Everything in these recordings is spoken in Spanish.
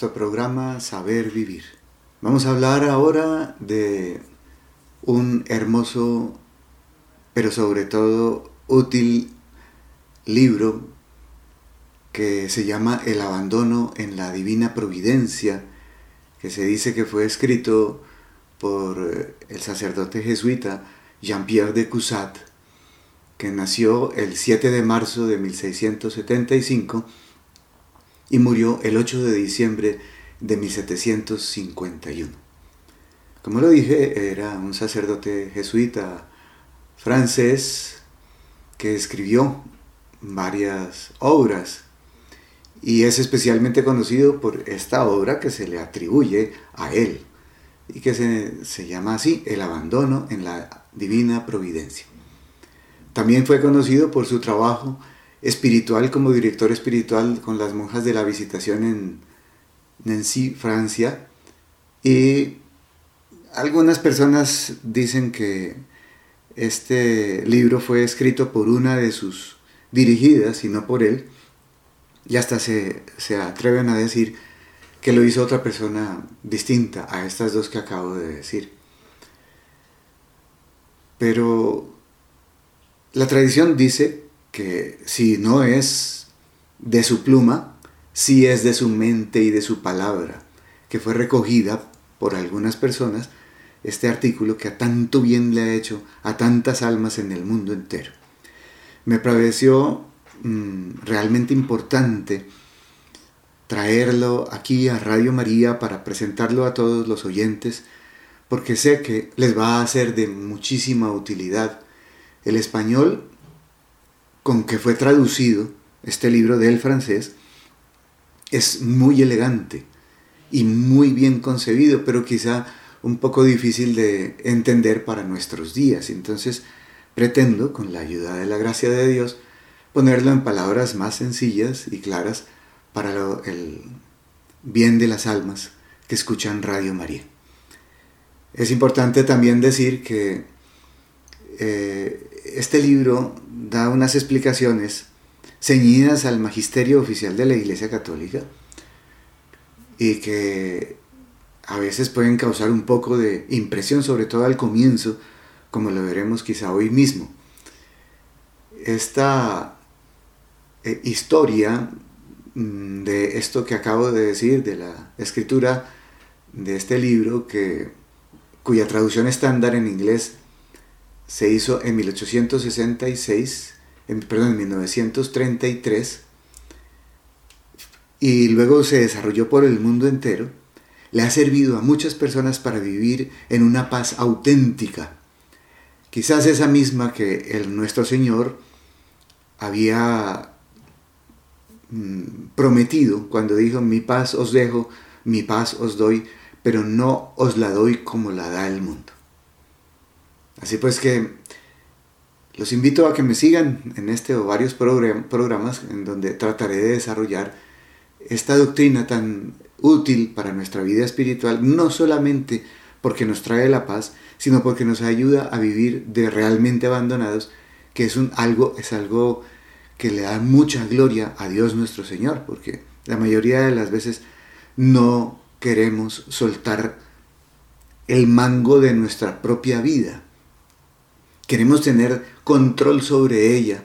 nuestro programa Saber Vivir. Vamos a hablar ahora de un hermoso, pero sobre todo útil libro que se llama El abandono en la divina providencia, que se dice que fue escrito por eh, el sacerdote jesuita Jean-Pierre de Cusat, que nació el 7 de marzo de 1675 y murió el 8 de diciembre de 1751. Como lo dije, era un sacerdote jesuita francés que escribió varias obras y es especialmente conocido por esta obra que se le atribuye a él y que se, se, llama así, El abandono en la divina providencia. También fue conocido por su trabajo espiritual como director espiritual con las monjas de la visitación en Nancy, Francia, y algunas personas dicen que este libro fue escrito por una de sus dirigidas y no por él, y hasta se, se atreven a decir que lo hizo otra persona distinta a estas dos que acabo de decir. Pero la tradición dice que si no es de su pluma, sí es de su mente y de su palabra, que fue recogida por algunas personas, este artículo que a tanto bien le ha hecho a tantas almas en el mundo entero. Me pareció mmm, realmente importante traerlo aquí a Radio María para presentarlo a todos los oyentes, porque sé que les va a ser de muchísima utilidad. El español con que fue traducido este libro del francés es muy elegante y muy bien concebido, pero quizá un poco difícil de entender para nuestros días. Entonces pretendo, con la ayuda de la gracia de Dios, ponerlo en palabras más sencillas y claras para el bien de las almas que escuchan Radio María. Es importante también decir que eh, este libro da unas explicaciones ceñidas al magisterio oficial de la Iglesia Católica y que a veces pueden causar un poco de impresión, sobre todo al comienzo, como lo veremos quizá hoy mismo. Esta eh, historia mm, de esto que acabo de decir, de la escritura de este libro, que, cuya traducción estándar en inglés se hizo en 1866, en, perdón, en 1933, y luego se desarrolló por el mundo entero, le ha servido a muchas personas para vivir en una paz auténtica, quizás esa misma que el nuestro Señor había mm, prometido cuando dijo, mi paz os dejo, mi paz os doy, pero no os la doy como la da el mundo. Así pues que los invito a que me sigan en este o varios programas en donde trataré de desarrollar esta doctrina tan útil para nuestra vida espiritual, no solamente porque nos trae la paz, sino porque nos ayuda a vivir de realmente abandonados, que es, un, algo, es algo que le da mucha gloria a Dios nuestro Señor, porque la mayoría de las veces no queremos soltar el mango de nuestra propia vida. Queremos tener control sobre ella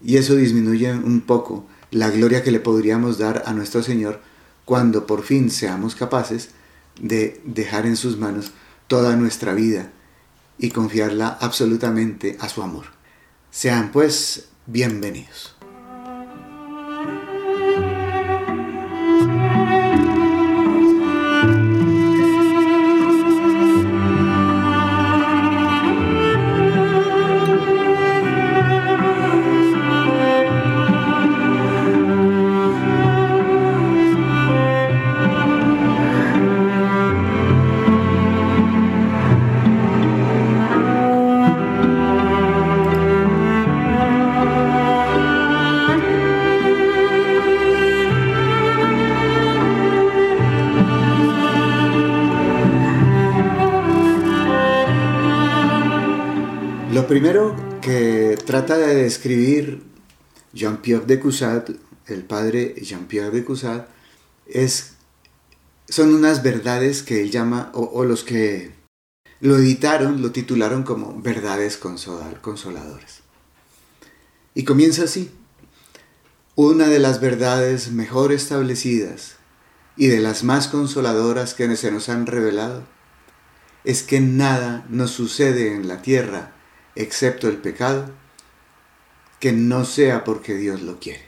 y eso disminuye un poco la gloria que le podríamos dar a nuestro Señor cuando por fin seamos capaces de dejar en sus manos toda nuestra vida y confiarla absolutamente a su amor. Sean pues bienvenidos. Que trata de describir Jean-Pierre de Cusat el padre Jean-Pierre de Cusat, es, son unas verdades que él llama, o, los que lo editaron, lo titularon como verdades consoladoras. Y comienza así. Una de las verdades mejor establecidas y de las más consoladoras que se nos han revelado es que nada nos sucede en la tierra excepto el pecado que no sea porque Dios lo quiere.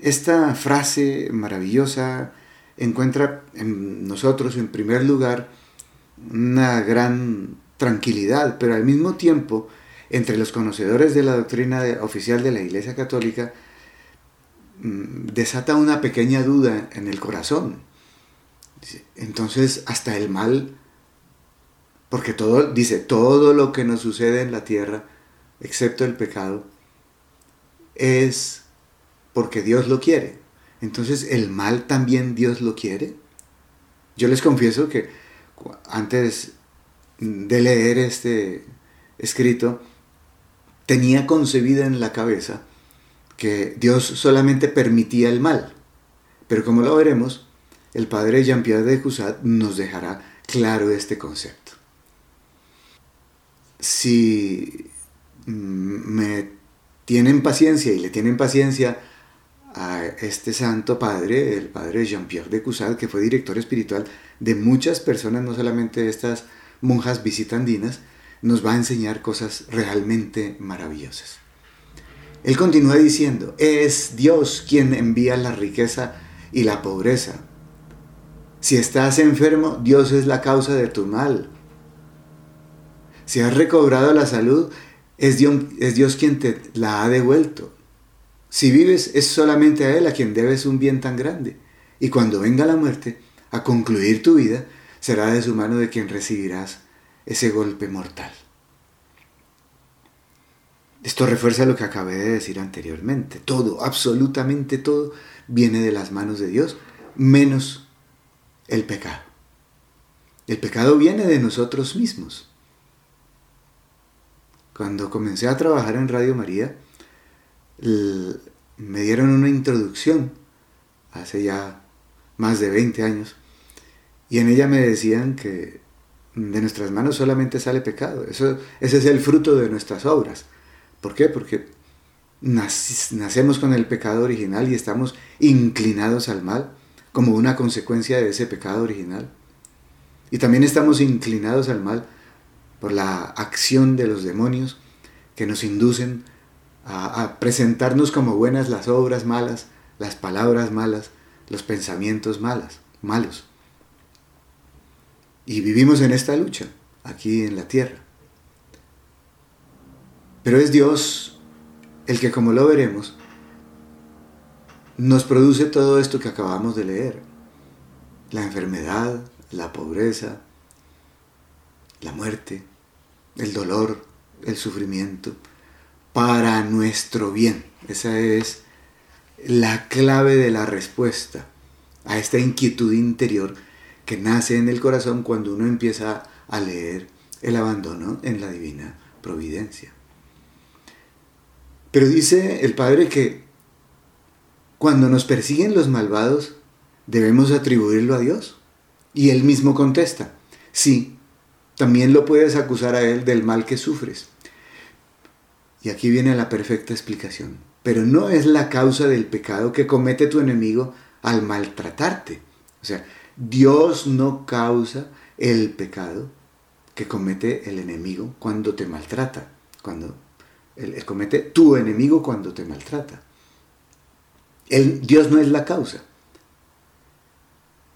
Esta frase maravillosa encuentra en nosotros, en primer lugar, una gran tranquilidad, pero al mismo tiempo, entre los conocedores de la doctrina oficial de la Iglesia Católica, mm, desata una pequeña duda en el corazón. Entonces, hasta el mal, porque todo, dice, todo lo que nos sucede en la tierra, excepto el pecado, es porque Dios lo quiere. Entonces, ¿el mal también Dios lo quiere? Yo les confieso que antes de leer este escrito, tenía concebida en la cabeza que Dios solamente permitía el mal. Pero como lo veremos, el padre Jean-Pierre de Cusat nos dejará claro este concepto. Si me tienen paciencia y le tienen paciencia a este santo padre, el padre Jean-Pierre de Cusat, que fue director espiritual de muchas personas, no solamente de estas monjas visitandinas, nos va a enseñar cosas realmente maravillosas. Él continúa diciendo, es Dios quien envía la riqueza y la pobreza. Si estás enfermo, Dios es la causa de tu mal. Si has recobrado la salud, es Dios, es Dios quien te la ha devuelto. Si vives, es solamente a Él a quien debes un bien tan grande. Y cuando venga la muerte, a concluir tu vida, será de su mano de quien recibirás ese golpe mortal. Esto refuerza lo que acabé de decir anteriormente. Todo, absolutamente todo, viene de las manos de Dios, menos el pecado. El pecado viene de nosotros mismos. Cuando comencé a trabajar en Radio María, me dieron una introducción hace ya más de 20 años y en ella me decían que de nuestras manos solamente sale pecado. Eso, ese es el fruto de nuestras obras. ¿Por qué? Porque nacemos con el pecado original y estamos inclinados al mal como una consecuencia de ese pecado original. Y también estamos inclinados al mal por la acción de los demonios que nos inducen a, presentarnos como buenas las obras malas, las palabras malas, los pensamientos malas, malos. Y vivimos en esta lucha, aquí en la tierra. Pero es Dios el que, como lo veremos, nos produce todo esto que acabamos de leer. La enfermedad, la pobreza, la muerte, el dolor, el sufrimiento, para nuestro bien. Esa es la clave de la respuesta a esta inquietud interior que nace en el corazón cuando uno empieza a leer el abandono en la divina providencia. Pero dice el Padre que cuando nos persiguen los malvados, debemos atribuirlo a Dios. Y él mismo contesta, sí, también lo puedes acusar a él del mal que sufres. Y aquí viene la perfecta explicación. Pero no es la causa del pecado que comete tu enemigo al maltratarte. O sea, Dios no causa el pecado que comete el enemigo cuando te maltrata. Cuando él, comete tu enemigo cuando te maltrata. Dios no es la causa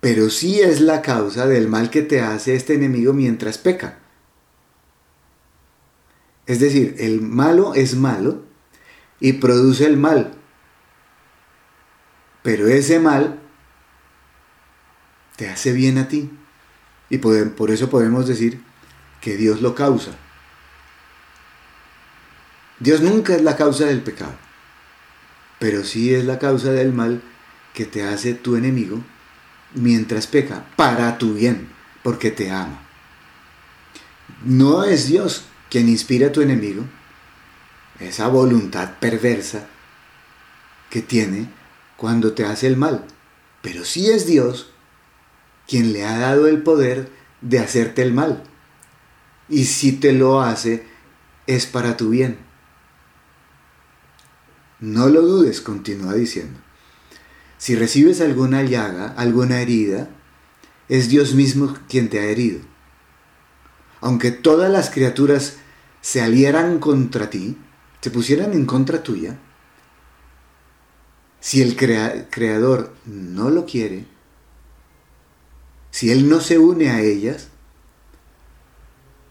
pero sí es la causa del mal que te hace este enemigo mientras peca. Es decir, el malo es malo y produce el mal, pero ese mal te hace bien a ti y por eso podemos decir que Dios lo causa. Dios nunca es la causa del pecado, pero sí es la causa del mal que te hace tu enemigo mientras peca, para tu bien, porque te ama. No es Dios quien inspira a tu enemigo, esa voluntad perversa que tiene cuando te hace el mal, pero sí es Dios quien le ha dado el poder de hacerte el mal. Y si te lo hace, es para tu bien. No lo dudes, continúa diciendo. Si recibes alguna llaga, alguna herida, es Dios mismo quien te ha herido. Aunque todas las criaturas se alieran contra ti, se pusieran en contra tuya, si el creador no lo quiere, si Él no se une a ellas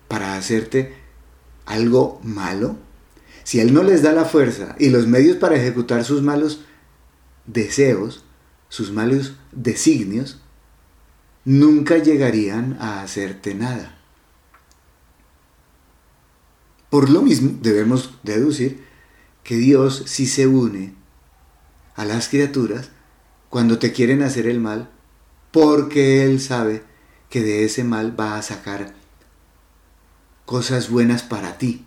para hacerte algo malo, si Él no les da la fuerza y los medios para ejecutar sus malos deseos, sus malos designios, nunca llegarían a hacerte nada. Por lo mismo, debemos deducir que Dios sí se une a las criaturas cuando te quieren hacer el mal, porque Él sabe que de ese mal va a sacar cosas buenas para ti.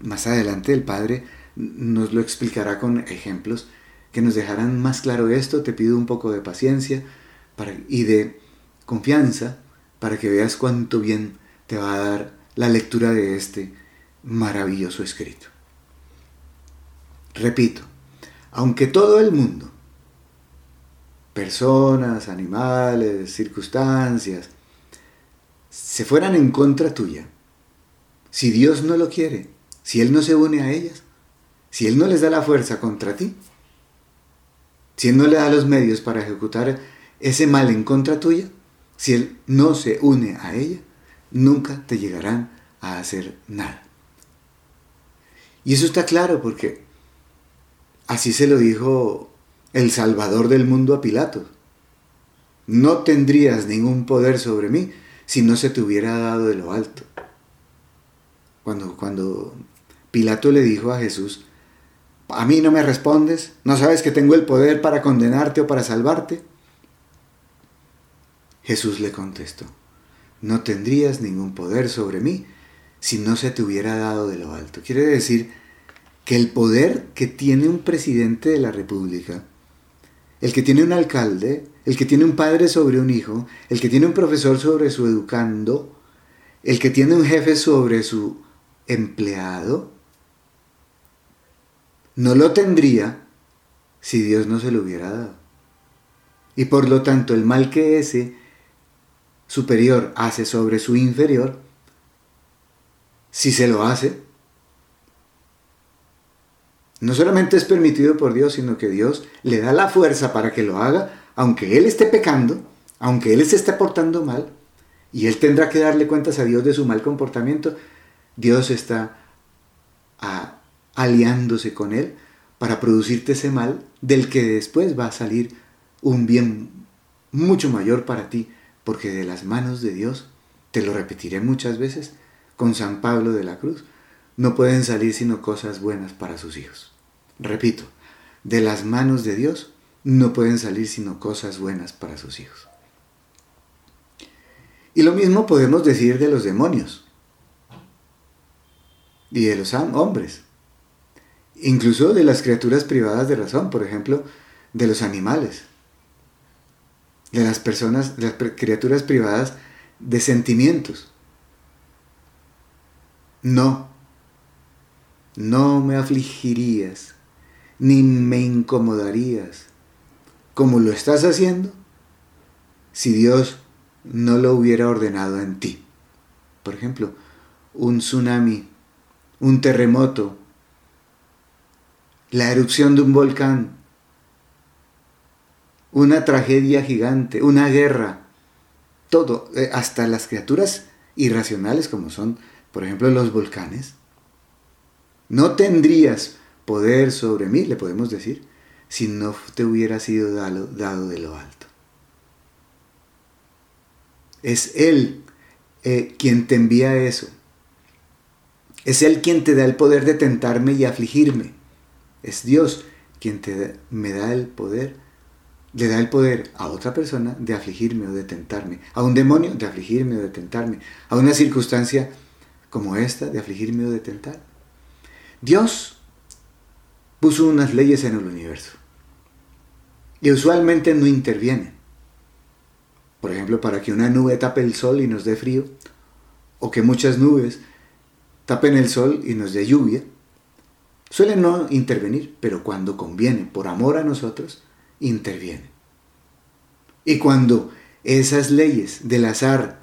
Más adelante el Padre nos lo explicará con ejemplos que nos dejarán más claro esto. Te pido un poco de paciencia y de confianza para que veas cuánto bien te va a dar la lectura de este maravilloso escrito. Repito, aunque todo el mundo, personas, animales, circunstancias, se fueran en contra tuya, si Dios no lo quiere, si Él no se une a ellas, si Él no les da la fuerza contra ti, si Él no le da los medios para ejecutar ese mal en contra tuya, si Él no se une a ella, nunca te llegarán a hacer nada. Y eso está claro porque así se lo dijo el Salvador del mundo a Pilato. No tendrías ningún poder sobre mí si no se te hubiera dado de lo alto. Cuando, cuando Pilato le dijo a Jesús, a mí no me respondes, no sabes que tengo el poder para condenarte o para salvarte. Jesús le contestó, no tendrías ningún poder sobre mí si no se te hubiera dado de lo alto. Quiere decir que el poder que tiene un presidente de la República, el que tiene un alcalde, el que tiene un padre sobre un hijo, el que tiene un profesor sobre su educando, el que tiene un jefe sobre su empleado, no lo tendría si Dios no se lo hubiera dado. Y por lo tanto el mal que ese superior hace sobre su inferior, si se lo hace, no solamente es permitido por Dios, sino que Dios le da la fuerza para que lo haga, aunque Él esté pecando, aunque Él se esté portando mal, y Él tendrá que darle cuentas a Dios de su mal comportamiento, Dios está aliándose con Él para producirte ese mal del que después va a salir un bien mucho mayor para ti, porque de las manos de Dios, te lo repetiré muchas veces, con San Pablo de la Cruz, no pueden salir sino cosas buenas para sus hijos. Repito, de las manos de Dios no pueden salir sino cosas buenas para sus hijos. Y lo mismo podemos decir de los demonios y de los hombres, incluso de las criaturas privadas de razón, por ejemplo, de los animales, de las personas, de las criaturas privadas de sentimientos. No, no me afligirías, ni me incomodarías, como lo estás haciendo, si Dios no lo hubiera ordenado en ti. Por ejemplo, un tsunami, un terremoto, la erupción de un volcán, una tragedia gigante, una guerra, todo, eh, hasta las criaturas irracionales como son por ejemplo, los volcanes, no tendrías poder sobre mí, le podemos decir, si no te hubiera sido dado, de lo alto. Es Él eh, quien te envía eso. Es Él quien te da el poder de tentarme y afligirme. Es Dios quien te, me da el poder, le da el poder a otra persona de afligirme o de tentarme, a un demonio de afligirme o de tentarme, a una circunstancia como esta de afligirme o de tentar. Dios puso unas leyes en el universo. Y usualmente no interviene. Por ejemplo, para que una nube tape el sol y nos dé frío, o que muchas nubes tapen el sol y nos dé lluvia, suele no intervenir, pero cuando conviene, por amor a nosotros, interviene. Y cuando esas leyes del azar,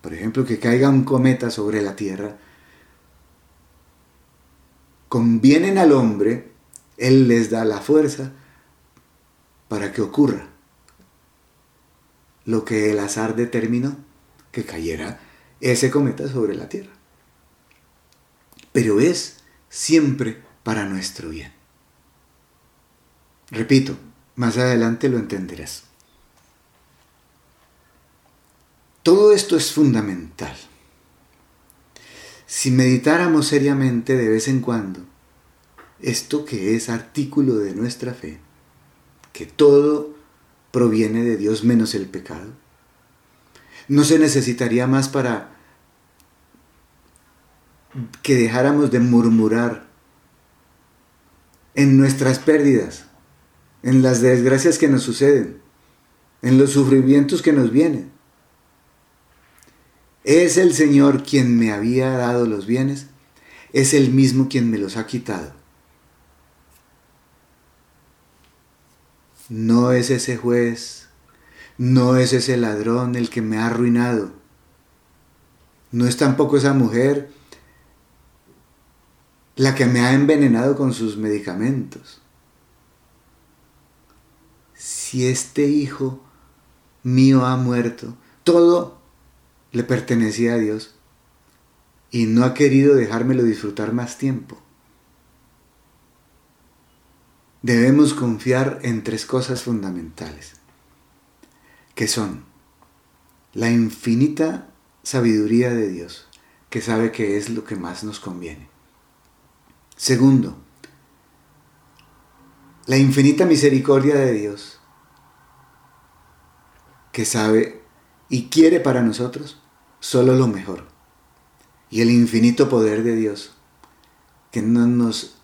por ejemplo, que caiga un cometa sobre la Tierra, convienen al hombre, Él les da la fuerza para que ocurra lo que el azar determinó, que cayera ese cometa sobre la Tierra. Pero es siempre para nuestro bien. Repito, más adelante lo entenderás. Todo esto es fundamental. Si meditáramos seriamente de vez en cuando esto que es artículo de nuestra fe, que todo proviene de Dios menos el pecado, no se necesitaría más para que dejáramos de murmurar en nuestras pérdidas, en las desgracias que nos suceden, en los sufrimientos que nos vienen. Es el Señor quien me había dado los bienes, es el mismo quien me los ha quitado. No es ese juez, no es ese ladrón el que me ha arruinado. No es tampoco esa mujer la que me ha envenenado con sus medicamentos. Si este hijo mío ha muerto, todo le pertenecía a Dios y no ha querido dejármelo disfrutar más tiempo. Debemos confiar en tres cosas fundamentales, que son la infinita sabiduría de Dios, que sabe que es lo que más nos conviene Segundo, la infinita misericordia de Dios, que sabe y quiere para nosotros solo lo mejor. Y el infinito poder de Dios, que no nos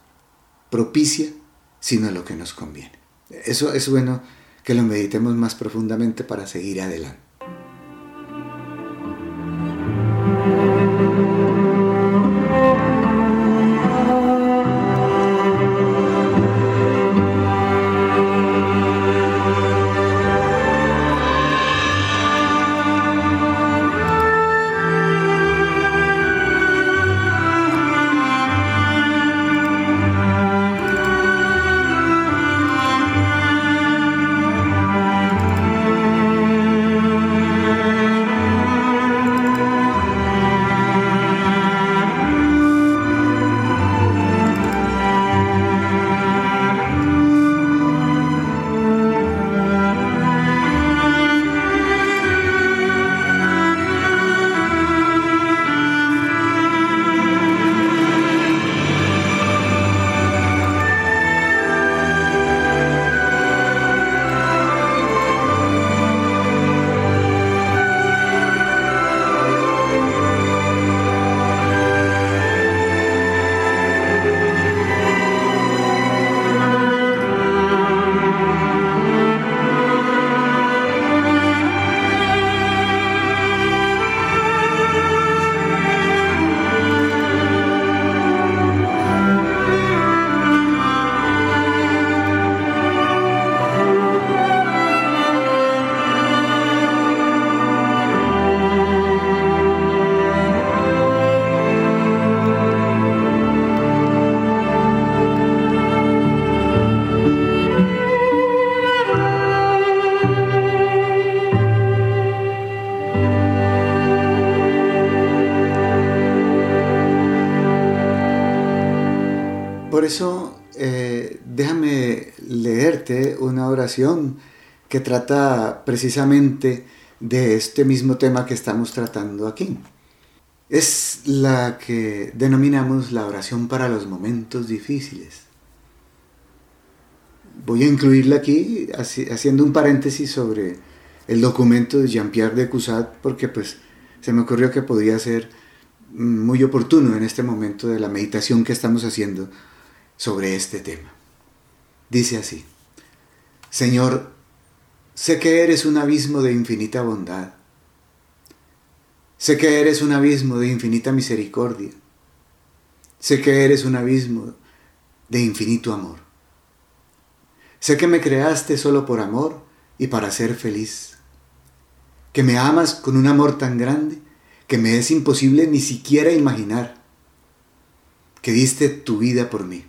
propicia sino lo que nos conviene. Eso es bueno que lo meditemos más profundamente para seguir adelante. Que trata precisamente de este mismo tema que estamos tratando aquí. Es la que denominamos la oración para los momentos difíciles. Voy a incluirla aquí haciendo un paréntesis sobre el documento de Jean-Pierre de Cusat porque pues se me ocurrió que podía ser muy oportuno en este momento de la meditación que estamos haciendo sobre este tema. Dice así, Señor, sé que eres un abismo de infinita bondad. Sé que eres un abismo de infinita misericordia. Sé que eres un abismo de infinito amor. Sé que me creaste solo por amor y para ser feliz. Que me amas con un amor tan grande que me es imposible ni siquiera imaginar. Que diste tu vida por mí.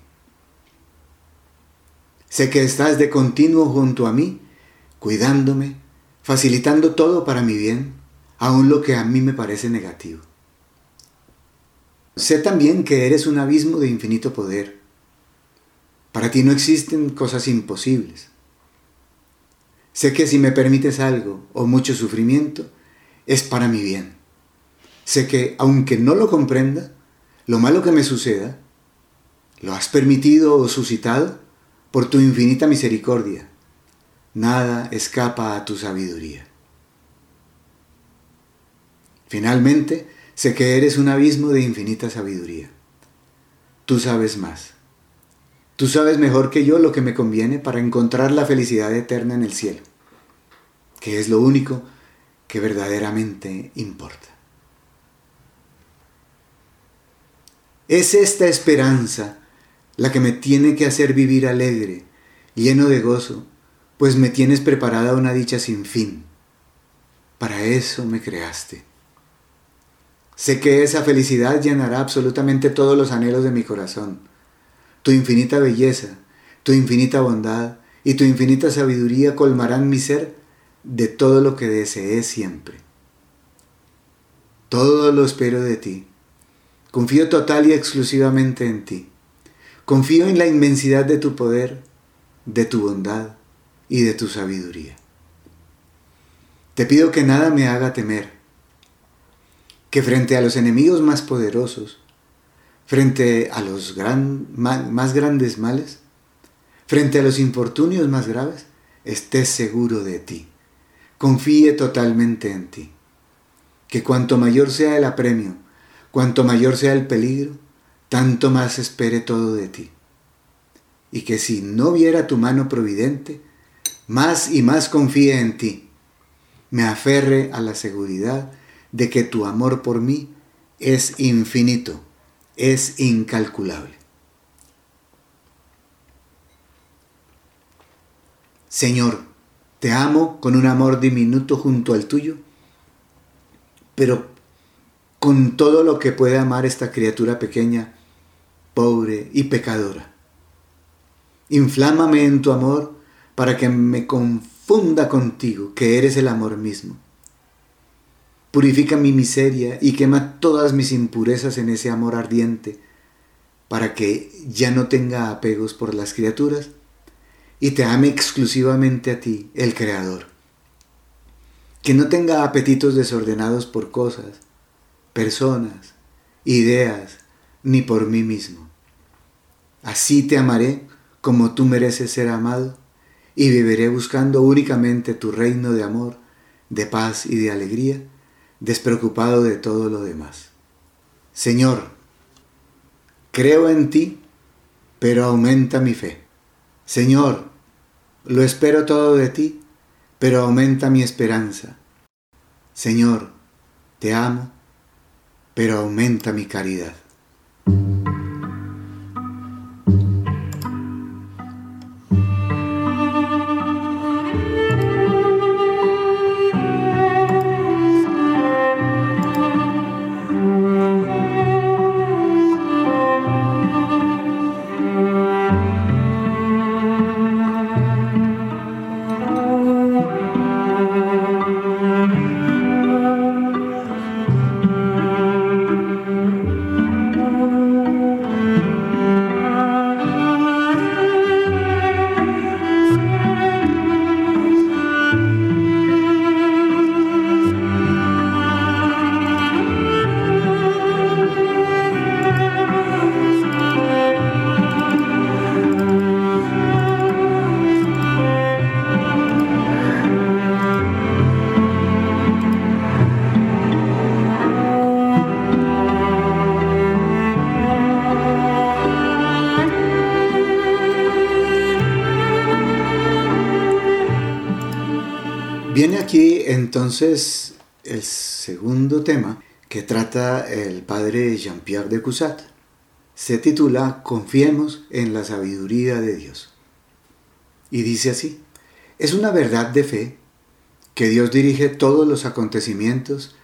Sé que estás de continuo junto a mí, cuidándome, facilitando todo para mi bien, aun lo que a mí me parece negativo. Sé también que eres un abismo de infinito poder. Para ti no existen cosas imposibles. Sé que si me permites algo o mucho sufrimiento, es para mi bien. Sé que, aunque no lo comprenda, lo malo que me suceda, lo has permitido o suscitado por tu infinita misericordia. Nada escapa a tu sabiduría. Finalmente, sé que eres un abismo de infinita sabiduría. Tú sabes más. Tú sabes mejor que yo lo que me conviene para encontrar la felicidad eterna en el cielo, que es lo único que verdaderamente importa. Es esta esperanza la que me tiene que hacer vivir alegre, lleno de gozo, pues me tienes preparada una dicha sin fin. Para eso me creaste. Sé que esa felicidad llenará absolutamente todos los anhelos de mi corazón. Tu infinita belleza, tu infinita bondad y tu infinita sabiduría colmarán mi ser de todo lo que deseé siempre. Todo lo espero de ti. Confío total y exclusivamente en ti. Confío en la inmensidad de tu poder, de tu bondad y de tu sabiduría. Te pido que nada me haga temer, que frente a los enemigos más poderosos, frente a los más grandes males, frente a los infortunios más graves, estés seguro de ti. Confíe totalmente en ti. Que cuanto mayor sea el apremio, cuanto mayor sea el peligro, tanto más espere todo de ti. Y que si no viera tu mano providente, más y más confíe en ti. Me aferre a la seguridad de que tu amor por mí es infinito, es incalculable. Señor, te amo con un amor diminuto junto al tuyo, pero con todo lo que puede amar esta criatura pequeña pobre y pecadora. Inflámame en tu amor para que me confunda contigo, que eres el amor mismo. Purifica mi miseria y quema todas mis impurezas en ese amor ardiente, para que ya no tenga apegos por las criaturas y te ame exclusivamente a ti, el Creador. Que no tenga apetitos desordenados por cosas, personas, ideas, ni por mí mismo. Así te amaré como tú mereces ser amado y viviré buscando únicamente tu reino de amor, de paz y de alegría, despreocupado de todo lo demás. Señor, creo en ti, pero aumenta mi fe. Señor, lo espero todo de ti, pero aumenta mi esperanza. Señor, te amo, pero aumenta mi caridad. Entonces el segundo tema que trata el padre Jean-Pierre de Cusat. Se titula Confiemos en la sabiduría de Dios. Y dice así, es una verdad de fe que Dios dirige todos los acontecimientos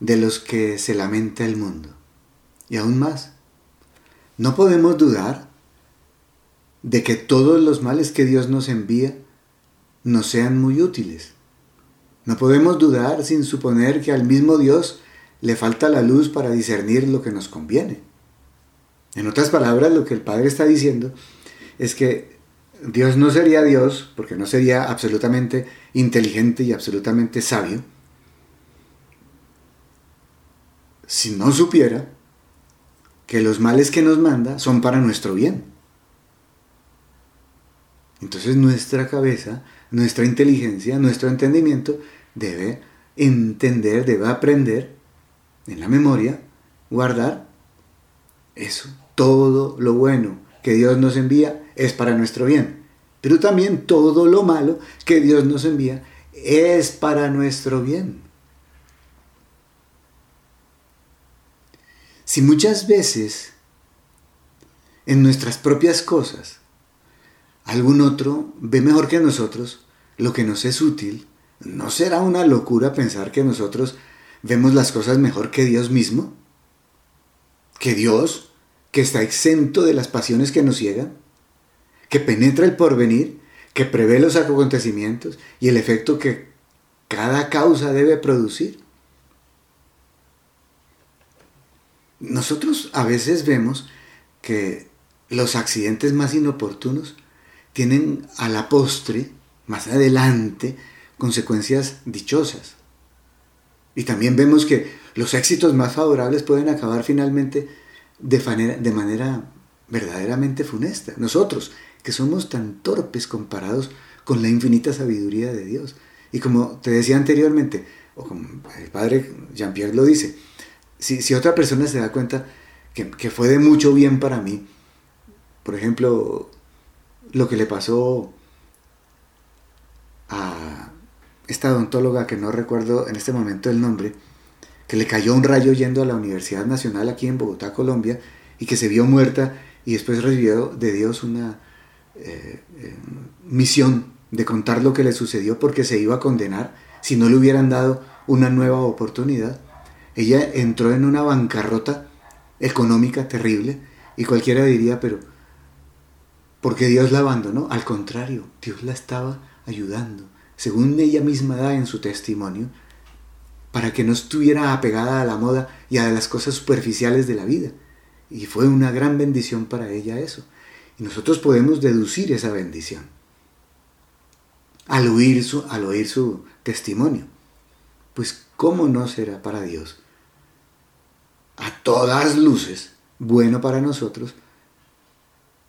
de los que se lamenta el mundo. Y aún más, no podemos dudar de que todos los males que Dios nos envía nos sean muy útiles. No podemos dudar sin suponer que al mismo Dios le falta la luz para discernir lo que nos conviene. En otras palabras, lo que el Padre está diciendo es que Dios no sería Dios, porque no sería absolutamente inteligente y absolutamente sabio, si no supiera que los males que nos manda son para nuestro bien. Entonces nuestra cabeza, nuestra inteligencia, nuestro entendimiento debe entender, debe aprender en la memoria, guardar eso. Todo lo bueno que Dios nos envía es para nuestro bien. Pero también todo lo malo que Dios nos envía es para nuestro bien. Si muchas veces en nuestras propias cosas algún otro ve mejor que nosotros lo que nos es útil, ¿no será una locura pensar que nosotros vemos las cosas mejor que Dios mismo? ¿Que Dios, que está exento de las pasiones que nos ciegan? ¿Que penetra el porvenir? ¿Que prevé los acontecimientos y el efecto que cada causa debe producir? Nosotros a veces vemos que los accidentes más inoportunos tienen a la postre, más adelante, consecuencias dichosas. Y también vemos que los éxitos más favorables pueden acabar finalmente de manera, de manera verdaderamente funesta. Nosotros, que somos tan torpes comparados con la infinita sabiduría de Dios. Y como te decía anteriormente, o como el padre Jean-Pierre lo dice, si, otra persona se da cuenta que, fue de mucho bien para mí, por ejemplo, lo que le pasó a esta odontóloga que no recuerdo en este momento el nombre, que le cayó un rayo yendo a la Universidad Nacional aquí en Bogotá, Colombia, y que se vio muerta y después recibió de Dios una eh, eh, misión de contar lo que le sucedió porque se iba a condenar si no le hubieran dado una nueva oportunidad. Ella entró en una bancarrota económica terrible y cualquiera diría, pero ¿por qué Dios la abandonó? Al contrario, Dios la estaba ayudando, según ella misma da en su testimonio, para que no estuviera apegada a la moda y a las cosas superficiales de la vida. Y fue una gran bendición para ella eso. Y nosotros podemos deducir esa bendición al oír su, al oír su testimonio. Pues ¿cómo no será para Dios a todas luces bueno para nosotros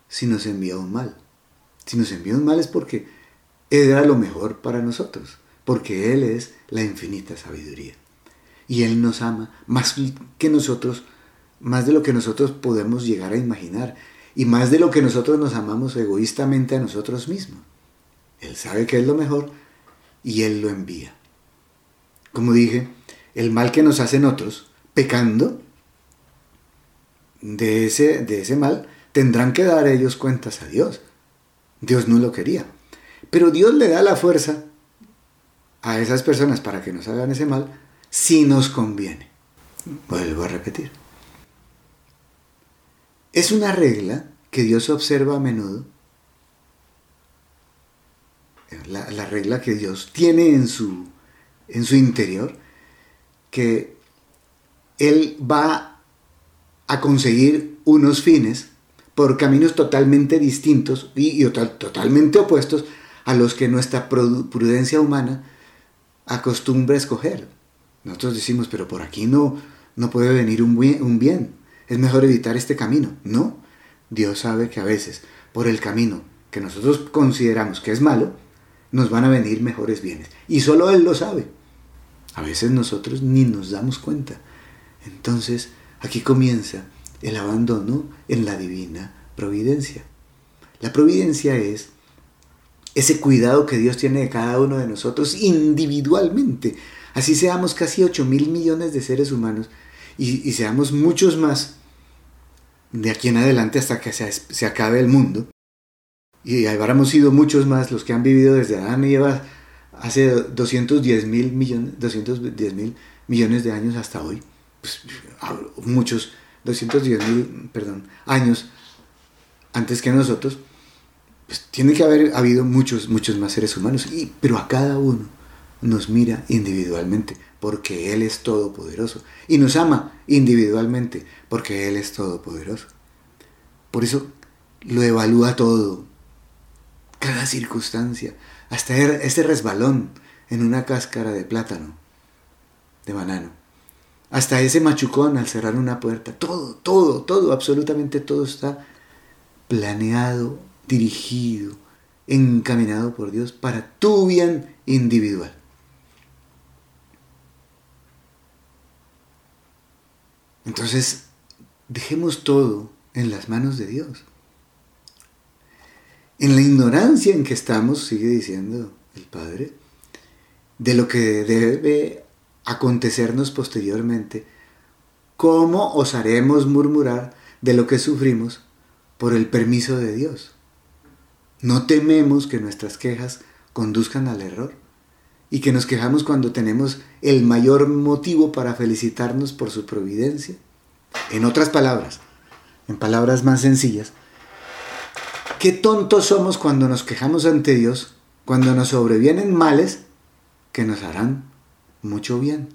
si nos envía un mal. Si nos envía un mal es porque era lo mejor para nosotros, porque Él es la infinita sabiduría. Y Él nos ama más que nosotros, más de lo que nosotros podemos llegar a imaginar, y más de lo que nosotros nos amamos egoístamente a nosotros mismos. Él sabe que es lo mejor y Él lo envía. Como dije, el mal que nos hacen otros, pecando, de ese, de ese mal, tendrán que dar ellos cuentas a Dios. Dios no lo quería. Pero Dios le da la fuerza a esas personas para que nos hagan ese mal si nos conviene. Vuelvo a repetir. Es una regla que Dios observa a menudo. La, la regla que Dios tiene en su, en su interior, que Él va a conseguir unos fines por caminos totalmente distintos y, totalmente opuestos a los que nuestra prudencia humana acostumbra a escoger. Nosotros decimos, pero por aquí no, no puede venir un bien, un bien, es mejor evitar este camino. No, Dios sabe que a veces por el camino que nosotros consideramos que es malo, nos van a venir mejores bienes. Y solo Él lo sabe. A veces nosotros ni nos damos cuenta. Entonces, Aquí comienza el abandono en la divina providencia. La providencia es ese cuidado que Dios tiene de cada uno de nosotros individualmente. Así seamos casi 8 mil millones de seres humanos y, seamos muchos más de aquí en adelante hasta que se, acabe el mundo. Y habremos sido muchos más los que han vivido desde Adán y Eva hace 210 mil millones, 210 mil millones de años hasta hoy. Pues, muchos, 210 mil, perdón, años antes que nosotros. Pues tiene que haber habido muchos, muchos más seres humanos, y, pero a cada uno nos mira individualmente, porque Él es todopoderoso, y nos ama individualmente, porque Él es todopoderoso. Por eso lo evalúa todo, cada circunstancia, hasta er, ese resbalón en una cáscara de plátano, de banano, hasta ese machucón al cerrar una puerta, todo, todo, todo, absolutamente todo está planeado dirigido, encaminado por Dios para tu bien individual. Entonces, dejemos todo en las manos de Dios. En la ignorancia en que estamos, sigue diciendo el Padre, de lo que debe acontecernos posteriormente, ¿cómo osaremos murmurar de lo que sufrimos por el permiso de Dios? No tememos que nuestras quejas conduzcan al error y que nos quejamos cuando tenemos el mayor motivo para felicitarnos por su providencia. En otras palabras, en palabras más sencillas, qué tontos somos cuando nos quejamos ante Dios, cuando nos sobrevienen males que nos harán mucho bien.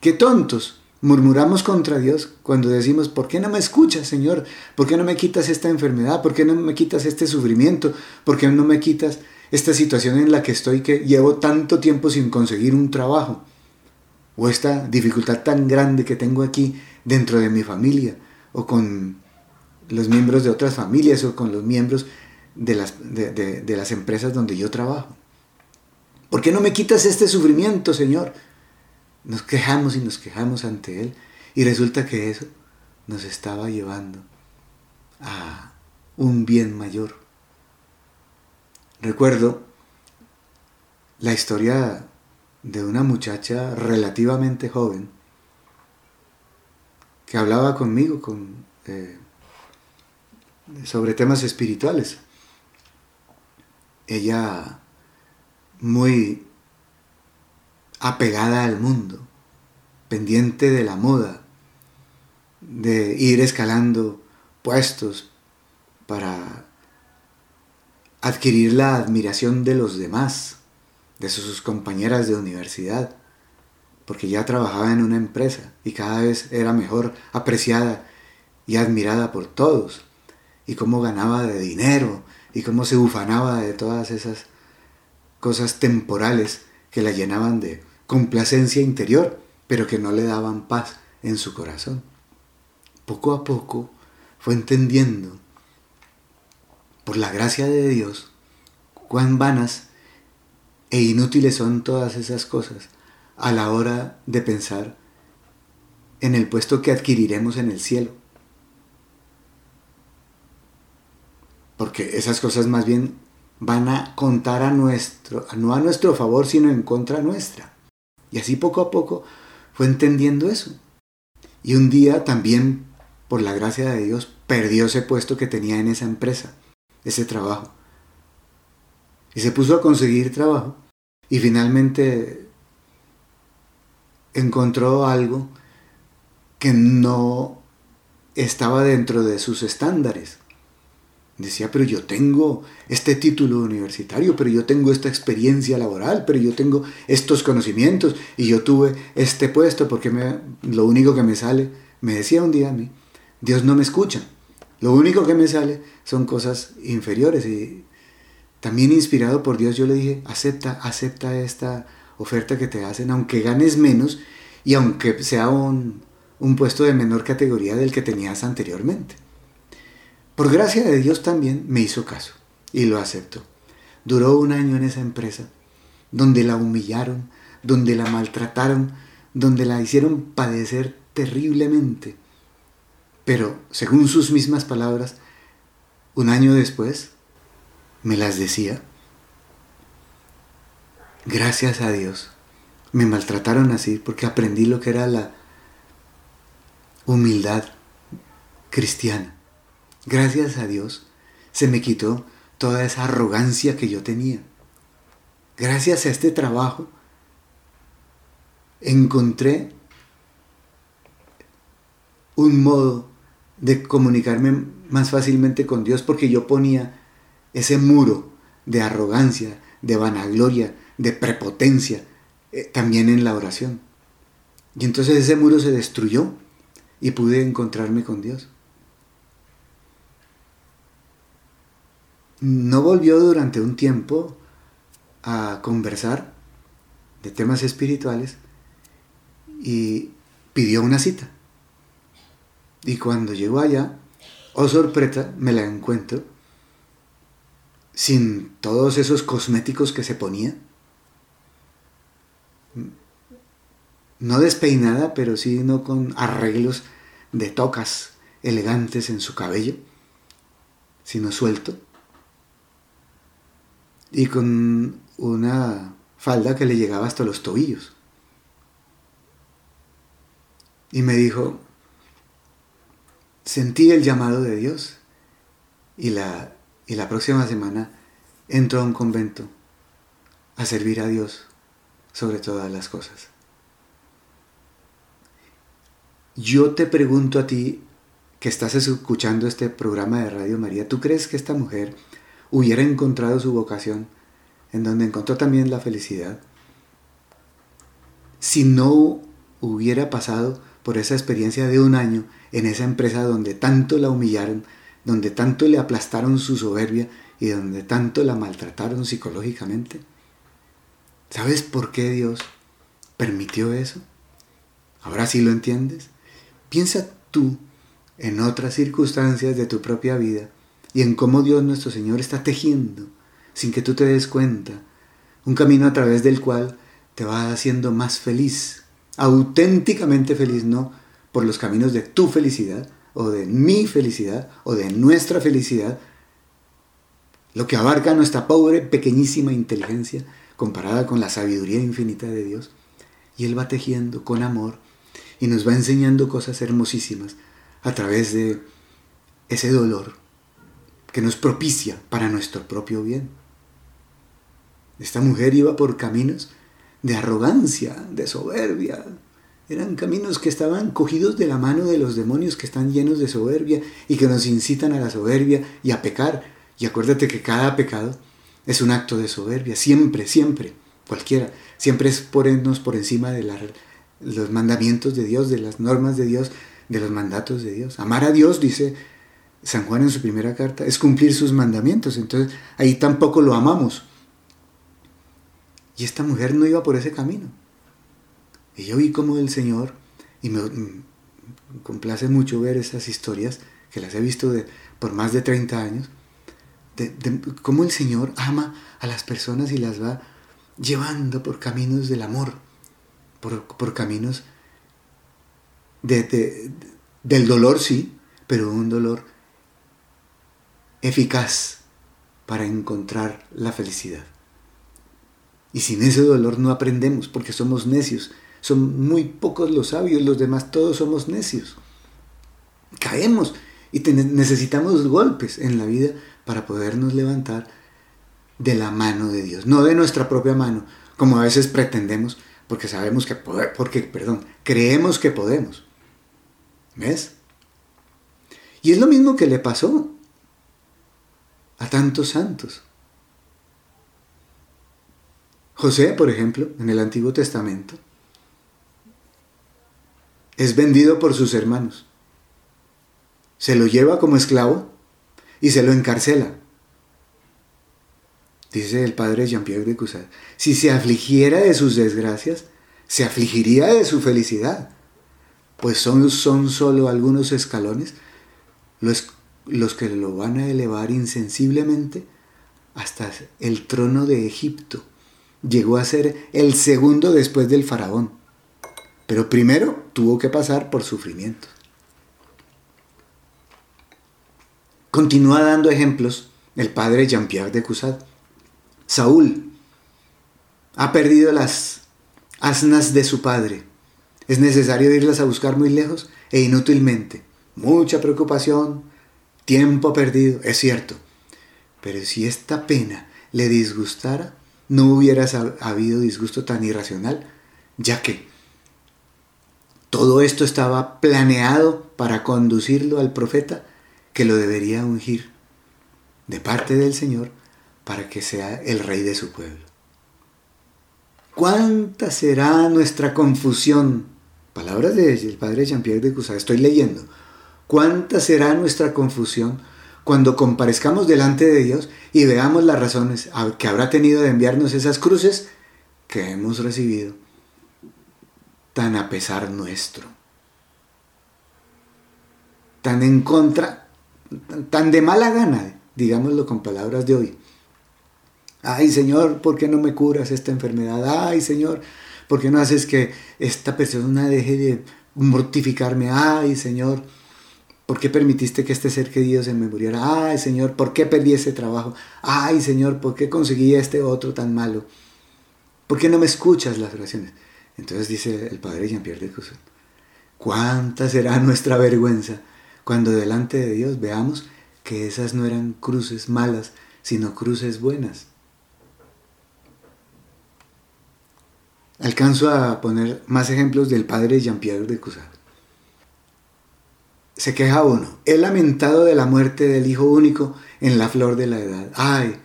Qué tontos Murmuramos contra Dios cuando decimos, ¿por qué no me escuchas, Señor? ¿Por qué no me quitas esta enfermedad? ¿Por qué no me quitas este sufrimiento? ¿Por qué no me quitas esta situación en la que estoy que llevo tanto tiempo sin conseguir un trabajo? O esta dificultad tan grande que tengo aquí dentro de mi familia o con los miembros de otras familias o con los miembros de las, de las empresas donde yo trabajo. ¿Por qué no me quitas este sufrimiento, Señor? Nos quejamos y nos quejamos ante Él y resulta que eso nos estaba llevando a un bien mayor. Recuerdo la historia de una muchacha relativamente joven que hablaba conmigo con, eh, sobre temas espirituales. Ella muy apegada al mundo, pendiente de la moda, de ir escalando puestos para adquirir la admiración de los demás, de sus compañeras de universidad, porque ya trabajaba en una empresa y cada vez era mejor apreciada y admirada por todos, y cómo ganaba de dinero, y cómo se ufanaba de todas esas cosas temporales que la llenaban de complacencia interior, pero que no le daban paz en su corazón. Poco a poco fue entendiendo, por la gracia de Dios, cuán vanas e inútiles son todas esas cosas a la hora de pensar en el puesto que adquiriremos en el cielo. Porque esas cosas más bien van a contar a nuestro, no a nuestro favor, sino en contra nuestra. Y así poco a poco fue entendiendo eso. Y un día también, por la gracia de Dios, perdió ese puesto que tenía en esa empresa, ese trabajo. Y se puso a conseguir trabajo y finalmente encontró algo que no estaba dentro de sus estándares. Decía, pero yo tengo este título universitario, pero yo tengo esta experiencia laboral, pero yo tengo estos conocimientos y yo tuve este puesto porque me, lo único que me sale, me decía un día a mí, Dios no me escucha. Lo único que me sale son cosas inferiores y también inspirado por Dios yo le dije, acepta, acepta esta oferta que te hacen, aunque ganes menos y aunque sea un, un puesto de menor categoría del que tenías anteriormente. Por gracia de Dios también me hizo caso y lo aceptó. Duró un año en esa empresa, donde la humillaron, donde la maltrataron, donde la hicieron padecer terriblemente. Pero, según sus mismas palabras, un año después me las decía. Gracias a Dios. Me maltrataron así porque aprendí lo que era la humildad cristiana. Gracias a Dios se me quitó toda esa arrogancia que yo tenía. Gracias a este trabajo encontré un modo de comunicarme más fácilmente con Dios porque yo ponía ese muro de arrogancia, de vanagloria, de prepotencia, eh, también en la oración. Y entonces ese muro se destruyó y pude encontrarme con Dios. No volvió durante un tiempo a conversar de temas espirituales y pidió una cita. Y cuando llegó allá, oh sorpresa, me la encuentro sin todos esos cosméticos que se ponía. No despeinada, pero sí no con arreglos de tocas elegantes en su cabello, sino suelto. Y con una falda que le llegaba hasta los tobillos. Y me dijo, sentí el llamado de Dios y la, y la próxima semana entro a un convento a servir a Dios sobre todas las cosas. Yo te pregunto a ti que estás escuchando este programa de Radio María, ¿tú crees que esta mujer hubiera encontrado su vocación en donde encontró también la felicidad si no hubiera pasado por esa experiencia de un año en esa empresa donde tanto la humillaron, donde tanto le aplastaron su soberbia y donde tanto la maltrataron psicológicamente? ¿Sabes por qué Dios permitió eso? Ahora sí lo entiendes. Piensa tú en otras circunstancias de tu propia vida y en cómo Dios nuestro Señor está tejiendo, sin que tú te des cuenta, un camino a través del cual te va haciendo más feliz, auténticamente feliz, no por los caminos de tu felicidad o de mi felicidad o de nuestra felicidad, lo que abarca nuestra pobre, pequeñísima inteligencia comparada con la sabiduría infinita de Dios. Y Él va tejiendo con amor y nos va enseñando cosas hermosísimas a través de ese dolor que nos propicia para nuestro propio bien. Esta mujer iba por caminos de arrogancia, de soberbia. Eran caminos que estaban cogidos de la mano de los demonios que están llenos de soberbia y que nos incitan a la soberbia y a pecar. Y acuérdate que cada pecado es un acto de soberbia, siempre, siempre, cualquiera. Siempre es ponernos por encima de los mandamientos de Dios, de las normas de Dios, de los mandatos de Dios. Amar a Dios, dice San Juan en su primera carta, es cumplir sus mandamientos. Entonces ahí tampoco lo amamos. Y esta mujer no iba por ese camino. Y yo vi como el Señor, y me, complace mucho ver esas historias, que las he visto de, por más de 30 años, de, cómo el Señor ama a las personas y las va llevando por caminos del amor, por, caminos de, del dolor, sí, pero un dolor eficaz para encontrar la felicidad. Y sin ese dolor no aprendemos porque somos necios. Son muy pocos los sabios, los demás todos somos necios. Caemos y necesitamos golpes en la vida para podernos levantar de la mano de Dios, no de nuestra propia mano, como a veces pretendemos, porque sabemos que porque, perdón, creemos que podemos. ¿Ves? Y es lo mismo que le pasó a tantos santos. José, por ejemplo, en el Antiguo Testamento, es vendido por sus hermanos. Se lo lleva como esclavo y se lo encarcela. Dice el padre Jean-Pierre de Cusat, si se afligiera de sus desgracias, se afligiría de su felicidad, pues son, son solo algunos escalones los, los que lo van a elevar insensiblemente hasta el trono de Egipto llegó a ser el segundo después del faraón. Pero primero tuvo que pasar por sufrimiento. Continúa dando ejemplos el padre Jean-Pierre de Cusat. Saúl ha perdido las asnas de su padre. Es necesario irlas a buscar muy lejos e inútilmente. Mucha preocupación, tiempo perdido, es cierto. Pero si esta pena le disgustara, no hubiera habido disgusto tan irracional, ya que todo esto estaba planeado para conducirlo al profeta que lo debería ungir de parte del Señor para que sea el rey de su pueblo. ¿Cuánta será nuestra confusión? Palabras del padre Jean-Pierre de Cusat, estoy leyendo. ¿Cuánta será nuestra confusión cuando comparezcamos delante de Dios y veamos las razones que habrá tenido de enviarnos esas cruces que hemos recibido tan a pesar nuestro? Tan en contra, tan de mala gana, digámoslo con palabras de hoy Ay Señor, ¿por qué no me curas esta enfermedad? Ay Señor, ¿por qué no haces que esta persona deje de mortificarme? Ay Señor, ¿por qué permitiste que este ser querido se me muriera? Ay Señor, ¿por qué perdí ese trabajo? Ay Señor, ¿por qué conseguí este otro tan malo? ¿Por qué no me escuchas las oraciones? Entonces dice el Padre Jean-Pierre de Cousin, ¿cuánta será nuestra vergüenza cuando delante de Dios veamos que esas no eran cruces malas, sino cruces buenas? Alcanzo a poner más ejemplos del padre Jean-Pierre de Cusat. Se queja uno, he lamentado de la muerte del hijo único en la flor de la edad. Ay,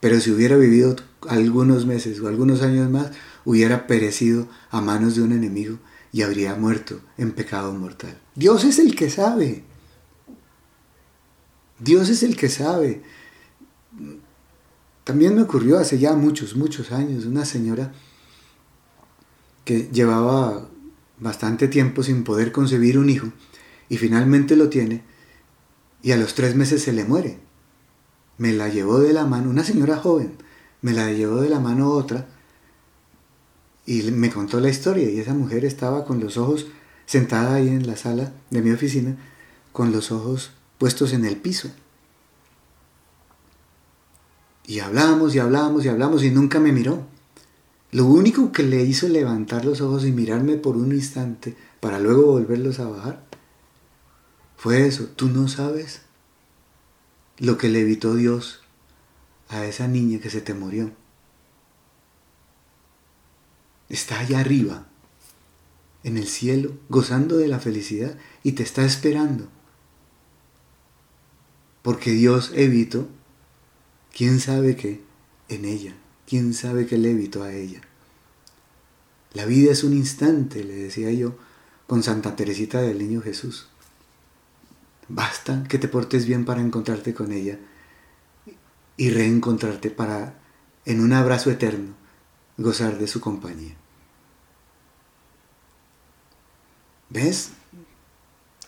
pero si hubiera vivido algunos meses o algunos años más, hubiera perecido a manos de un enemigo y habría muerto en pecado mortal. Dios es el que sabe. Dios es el que sabe. También me ocurrió hace ya muchos, muchos años, una señora que llevaba bastante tiempo sin poder concebir un hijo y finalmente lo tiene y a los tres meses se le muere. Me la llevó de la mano, una señora joven, me la llevó de la mano otra y me contó la historia y esa mujer estaba con los ojos sentada ahí en la sala de mi oficina con los ojos puestos en el piso. Y hablamos y hablamos y hablamos y nunca me miró. Lo único que le hizo levantar los ojos y mirarme por un instante para luego volverlos a bajar fue eso. Tú no sabes lo que le evitó Dios a esa niña que se te murió. Está allá arriba, en el cielo, gozando de la felicidad y te está esperando. Porque Dios evitó, quién sabe qué, en ella. ¿Quién sabe qué le evitó a ella? La vida es un instante, le decía yo con Santa Teresita del Niño Jesús. Basta que te portes bien para encontrarte con ella y reencontrarte para, en un abrazo eterno, gozar de su compañía. ¿Ves?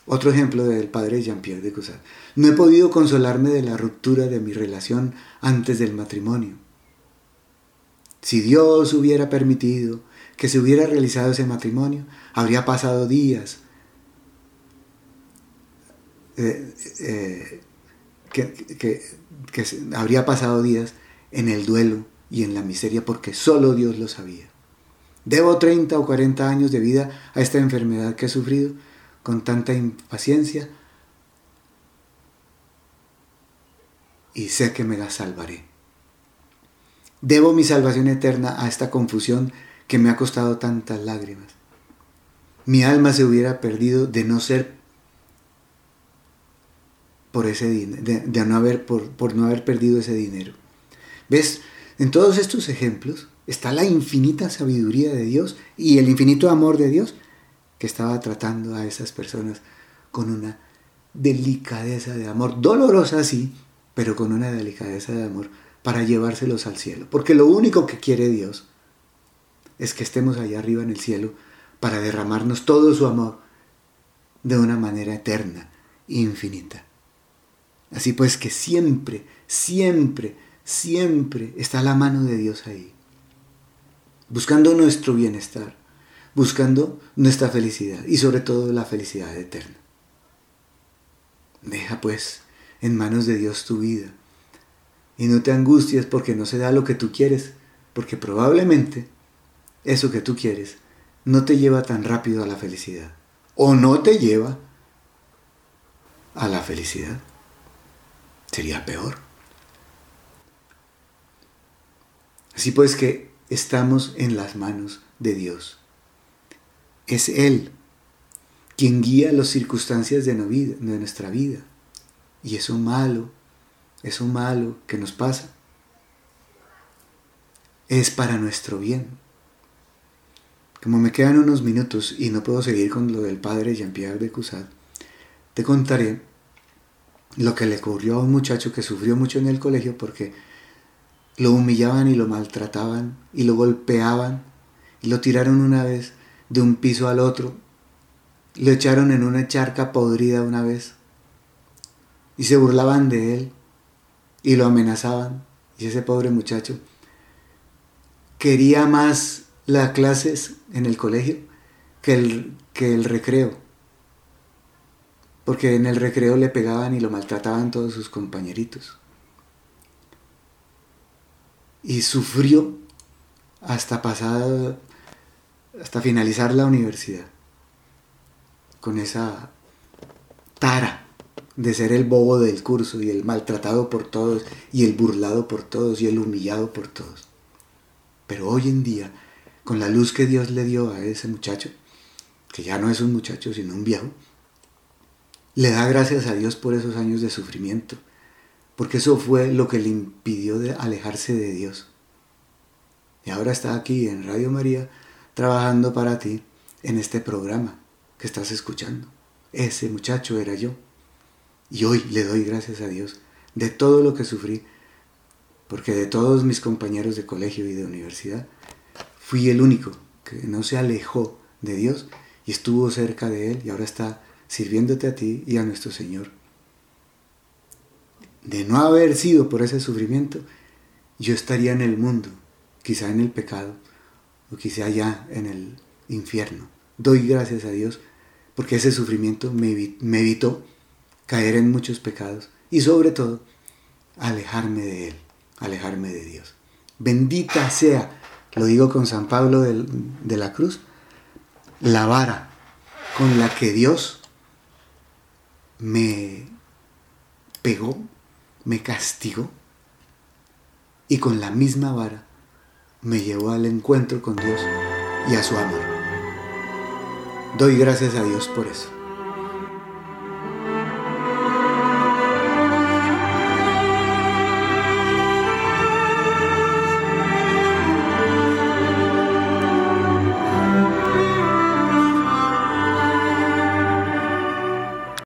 Otro ejemplo del padre Jean-Pierre de Cusat. No he podido consolarme de la ruptura de mi relación antes del matrimonio. Si Dios hubiera permitido que se hubiera realizado ese matrimonio, habría pasado días, eh, eh, que, habría pasado días en el duelo y en la miseria porque solo Dios lo sabía. Debo 30 o 40 años de vida a esta enfermedad que he sufrido con tanta impaciencia y sé que me la salvaré. Debo mi salvación eterna a esta confusión que me ha costado tantas lágrimas. Mi alma se hubiera perdido de no ser por ese de, no haber, por, por no haber perdido ese dinero. ¿Ves? En todos estos ejemplos está la infinita sabiduría de Dios y el infinito amor de Dios que estaba tratando a esas personas con una delicadeza de amor, dolorosa sí, pero con una delicadeza de amor para llevárselos al cielo. Porque lo único que quiere Dios es que estemos allá arriba en el cielo para derramarnos todo su amor de una manera eterna infinita. Así pues que siempre, siempre, siempre está la mano de Dios ahí, buscando nuestro bienestar, buscando nuestra felicidad y sobre todo la felicidad eterna. Deja pues en manos de Dios tu vida Y no te angusties porque no se da lo que tú quieres, porque probablemente eso que tú quieres no te lleva tan rápido a la felicidad. O no te lleva a la felicidad. Sería peor. Así pues que estamos en las manos de Dios. Es Él quien guía las circunstancias de, nuestra vida. Y eso malo, eso malo que nos pasa, es para nuestro bien. Como me quedan unos minutos y no puedo seguir con lo del padre Jean-Pierre de Cusat, te contaré lo que le ocurrió a un muchacho que sufrió mucho en el colegio porque lo humillaban y lo maltrataban y lo golpeaban y lo tiraron una vez de un piso al otro, lo echaron en una charca podrida una vez y se burlaban de él y lo amenazaban y ese pobre muchacho quería más las clases en el colegio que el, que el recreo. Porque en el recreo le pegaban y lo maltrataban todos sus compañeritos. Y sufrió hasta pasar, hasta finalizar la universidad. Con esa tara de ser el bobo del curso y el maltratado por todos y el burlado por todos y el humillado por todos. Pero hoy en día con la luz que Dios le dio a ese muchacho, que ya no es un muchacho, sino un viejo, le da gracias a Dios por esos años de sufrimiento, porque eso fue lo que le impidió de alejarse de Dios. Y ahora está aquí en Radio María trabajando para ti en este programa que estás escuchando. Ese muchacho era yo. Y hoy le doy gracias a Dios de todo lo que sufrí, porque de todos mis compañeros de colegio y de universidad, fui el único que no se alejó de Dios y estuvo cerca de Él y ahora está sirviéndote a ti y a nuestro Señor. De no haber sido por ese sufrimiento, yo estaría en el mundo, quizá en el pecado o quizá allá en el infierno. Doy gracias a Dios porque ese sufrimiento me evitó caer en muchos pecados y sobre todo alejarme de Él, alejarme de Dios. Bendita sea lo digo con San Pablo de, la Cruz, la vara con la que Dios me pegó, me castigó y con la misma vara me llevó al encuentro con Dios y a su amor. Doy gracias a Dios por eso.